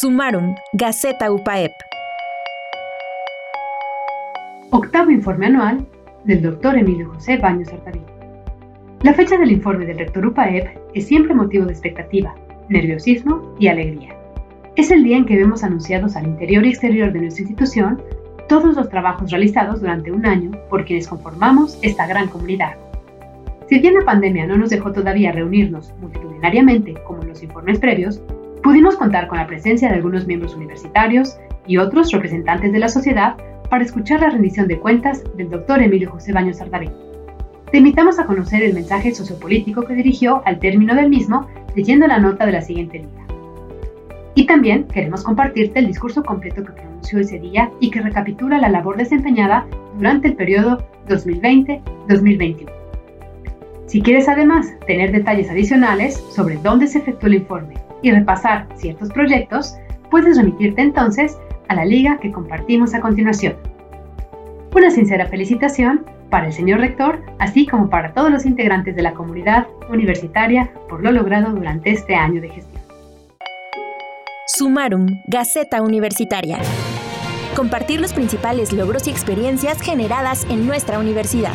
Sumaron, Gaceta UPAEP. Octavo informe anual del doctor Emilio José Baños Artaví. La fecha del informe del rector UPAEP es siempre motivo de expectativa, nerviosismo y alegría. Es el día en que vemos anunciados al interior y exterior de nuestra institución todos los trabajos realizados durante un año por quienes conformamos esta gran comunidad. Si bien la pandemia no nos dejó todavía reunirnos multitudinariamente como en los informes previos, pudimos contar con la presencia de algunos miembros universitarios y otros representantes de la sociedad para escuchar la rendición de cuentas del doctor Emilio José Baños Sardaví. Te invitamos a conocer el mensaje sociopolítico que dirigió al término del mismo leyendo la nota de la siguiente liga. Y también queremos compartirte el discurso completo que pronunció ese día y que recapitula la labor desempeñada durante el periodo 2020-2021. Si quieres además tener detalles adicionales sobre dónde se efectuó el informe y repasar ciertos proyectos, puedes remitirte entonces a la liga que compartimos a continuación. Una sincera felicitación para el señor rector, así como para todos los integrantes de la comunidad universitaria por lo logrado durante este año de gestión. Sumarum, Gaceta Universitaria. Compartir los principales logros y experiencias generadas en nuestra universidad.